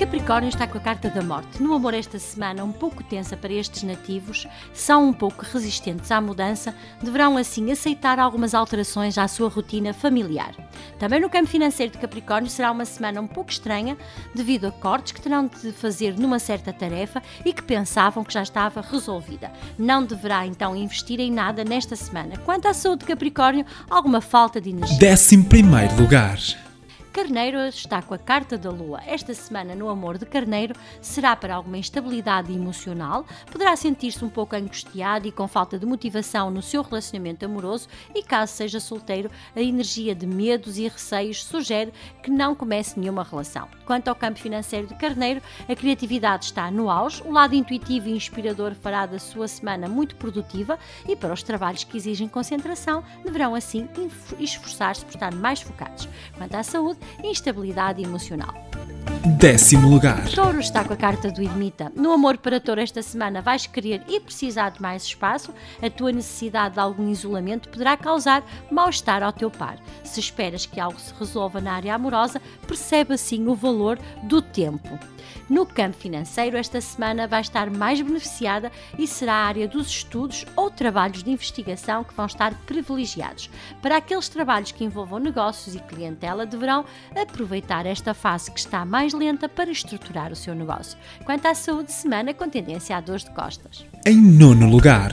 Capricórnio está com a carta da morte. No amor esta semana, um pouco tensa para estes nativos, são um pouco resistentes à mudança, deverão assim aceitar algumas alterações à sua rotina familiar. Também no campo financeiro de Capricórnio será uma semana um pouco estranha, devido a cortes que terão de fazer numa certa tarefa e que pensavam que já estava resolvida. Não deverá então investir em nada nesta semana. Quanto à saúde de Capricórnio, alguma falta de energia. 11 primeiro lugar. Carneiro está com a carta da Lua. Esta semana, no amor de Carneiro, será para alguma instabilidade emocional, poderá sentir-se um pouco angustiado e com falta de motivação no seu relacionamento amoroso e, caso seja solteiro, a energia de medos e receios sugere que não comece nenhuma relação. Quanto ao campo financeiro de Carneiro, a criatividade está no auge, o lado intuitivo e inspirador fará da sua semana muito produtiva e para os trabalhos que exigem concentração, deverão assim esforçar-se por estar mais focados. Quanto à saúde, instabilidade emocional. Décimo lugar. Touro está com a carta do ermita. No amor para Touro esta semana vais querer e precisar de mais espaço. A tua necessidade de algum isolamento poderá causar mal-estar ao teu par. Se esperas que algo se resolva na área amorosa, percebe assim o valor do tempo. No campo financeiro, esta semana vai estar mais beneficiada e será a área dos estudos ou trabalhos de investigação que vão estar privilegiados. Para aqueles trabalhos que envolvam negócios e clientela, deverão aproveitar esta fase que está mais lenta para estruturar o seu negócio. Quanto à saúde, semana com tendência a dores de costas. Em nono lugar.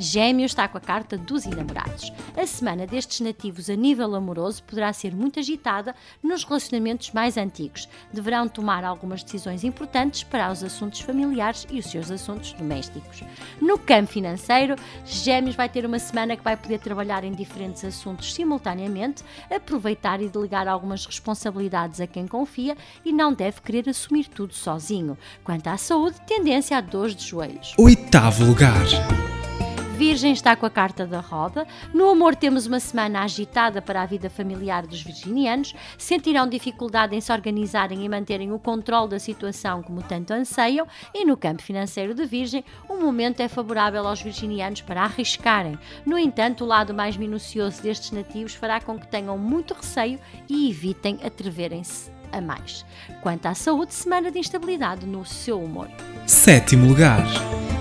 Gêmeos está com a carta dos enamorados. A semana destes nativos a nível amoroso poderá ser muito agitada nos relacionamentos mais antigos. Deverão tomar algumas decisões importantes para os assuntos familiares e os seus assuntos domésticos. No campo financeiro, Gêmeos vai ter uma semana que vai poder trabalhar em diferentes assuntos simultaneamente, aproveitar e delegar algumas responsabilidades a quem confia e não deve querer assumir tudo sozinho. Quanto à saúde, tendência a dores de joelhos. Oitavo lugar. Virgem está com a carta da roda. No amor, temos uma semana agitada para a vida familiar dos virginianos. Sentirão dificuldade em se organizarem e manterem o controle da situação como tanto anseiam. E no campo financeiro de Virgem, o momento é favorável aos virginianos para arriscarem. No entanto, o lado mais minucioso destes nativos fará com que tenham muito receio e evitem atreverem-se a mais. Quanto à saúde, semana de instabilidade no seu humor. Sétimo lugar.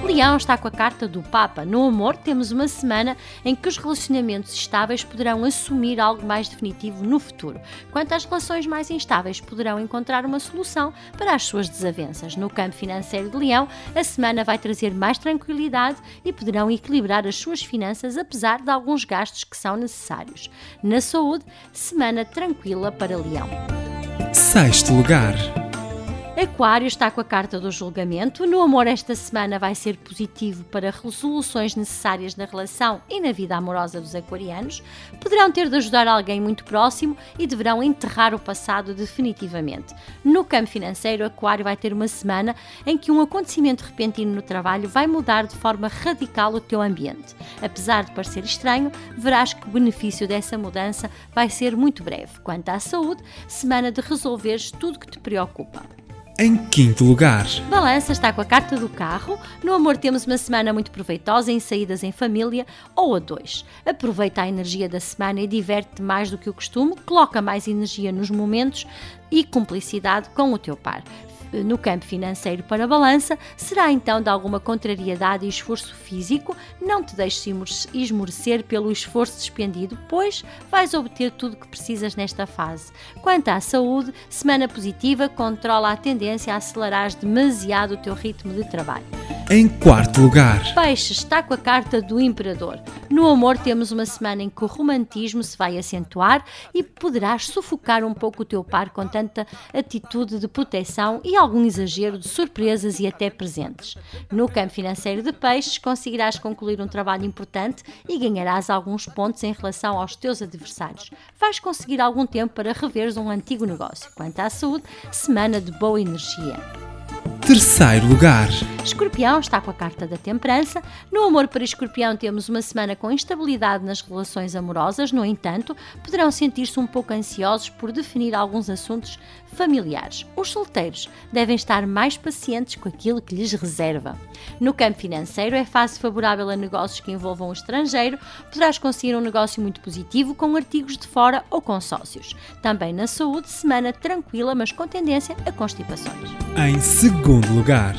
Leão está com a carta do Papa. No amor, temos uma semana em que os relacionamentos estáveis poderão assumir algo mais definitivo no futuro. Quanto às relações mais instáveis, poderão encontrar uma solução para as suas desavenças. No campo financeiro de Leão, a semana vai trazer mais tranquilidade e poderão equilibrar as suas finanças, apesar de alguns gastos que são necessários. Na saúde, semana tranquila para Leão. Sexto lugar. Aquário está com a carta do julgamento. No amor, esta semana vai ser positivo para resoluções necessárias na relação e na vida amorosa dos aquarianos. Poderão ter de ajudar alguém muito próximo e deverão enterrar o passado definitivamente. No campo financeiro, Aquário vai ter uma semana em que um acontecimento repentino no trabalho vai mudar de forma radical o teu ambiente. Apesar de parecer estranho, verás que o benefício dessa mudança vai ser muito breve. Quanto à saúde, semana de resolveres tudo que te preocupa. Em quinto lugar. Balança está com a carta do carro. No amor temos uma semana muito proveitosa em saídas em família ou a dois. Aproveita a energia da semana e diverte mais do que o costume. Coloca mais energia nos momentos e cumplicidade com o teu par no campo financeiro para a balança será então de alguma contrariedade e esforço físico. Não te deixes esmorecer pelo esforço despendido, pois vais obter tudo o que precisas nesta fase. Quanto à saúde, semana positiva controla a tendência a acelerar demasiado o teu ritmo de trabalho. Em quarto lugar, Peixe está com a carta do Imperador. No amor, temos uma semana em que o romantismo se vai acentuar e poderás sufocar um pouco o teu par com tanta atitude de proteção e algum exagero de surpresas e até presentes. No campo financeiro de peixes, conseguirás concluir um trabalho importante e ganharás alguns pontos em relação aos teus adversários. Vais conseguir algum tempo para reveres um antigo negócio. Quanto à saúde, semana de boa energia. Terceiro lugar. Escorpião está com a carta da temperança. No amor para Escorpião temos uma semana com instabilidade nas relações amorosas, no entanto, poderão sentir-se um pouco ansiosos por definir alguns assuntos familiares. Os solteiros devem estar mais pacientes com aquilo que lhes reserva. No campo financeiro é fase favorável a negócios que envolvam o estrangeiro, poderás conseguir um negócio muito positivo com artigos de fora ou com sócios. Também na saúde, semana tranquila, mas com tendência a constipações. Em segundo lugar.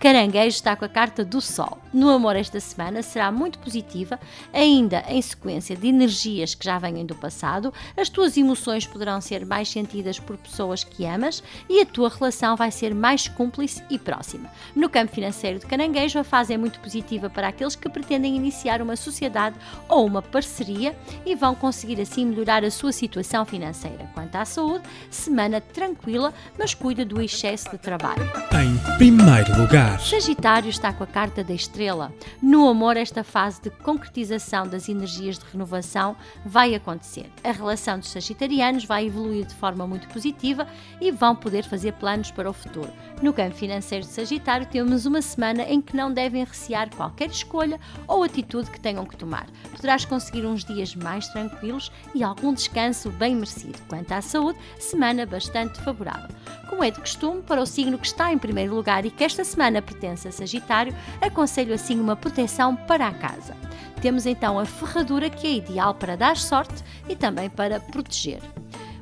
Caranguejo está com a carta do Sol. No amor, esta semana será muito positiva, ainda em sequência de energias que já vêm do passado. As tuas emoções poderão ser mais sentidas por pessoas que amas e a tua relação vai ser mais cúmplice e próxima. No campo financeiro de Caranguejo, a fase é muito positiva para aqueles que pretendem iniciar uma sociedade ou uma parceria e vão conseguir assim melhorar a sua situação financeira. Quanto à saúde, semana tranquila, mas cuida do excesso de trabalho. Em primeiro lugar. Sagitário está com a carta da estrela. No amor, esta fase de concretização das energias de renovação vai acontecer. A relação dos sagitarianos vai evoluir de forma muito positiva e vão poder fazer planos para o futuro. No campo financeiro de Sagitário, temos uma semana em que não devem recear qualquer escolha ou atitude que tenham que tomar. Poderás conseguir uns dias mais tranquilos e algum descanso bem merecido. Quanto à saúde, semana bastante favorável. Como é de costume, para o signo que está em primeiro lugar e que esta semana pertence a Sagitário, aconselho assim uma proteção para a casa. Temos então a ferradura que é ideal para dar sorte e também para proteger.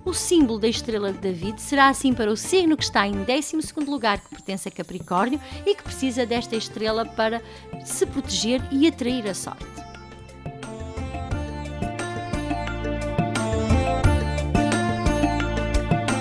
O símbolo da estrela de David será assim para o signo que está em 12 lugar, que pertence a Capricórnio e que precisa desta estrela para se proteger e atrair a sorte.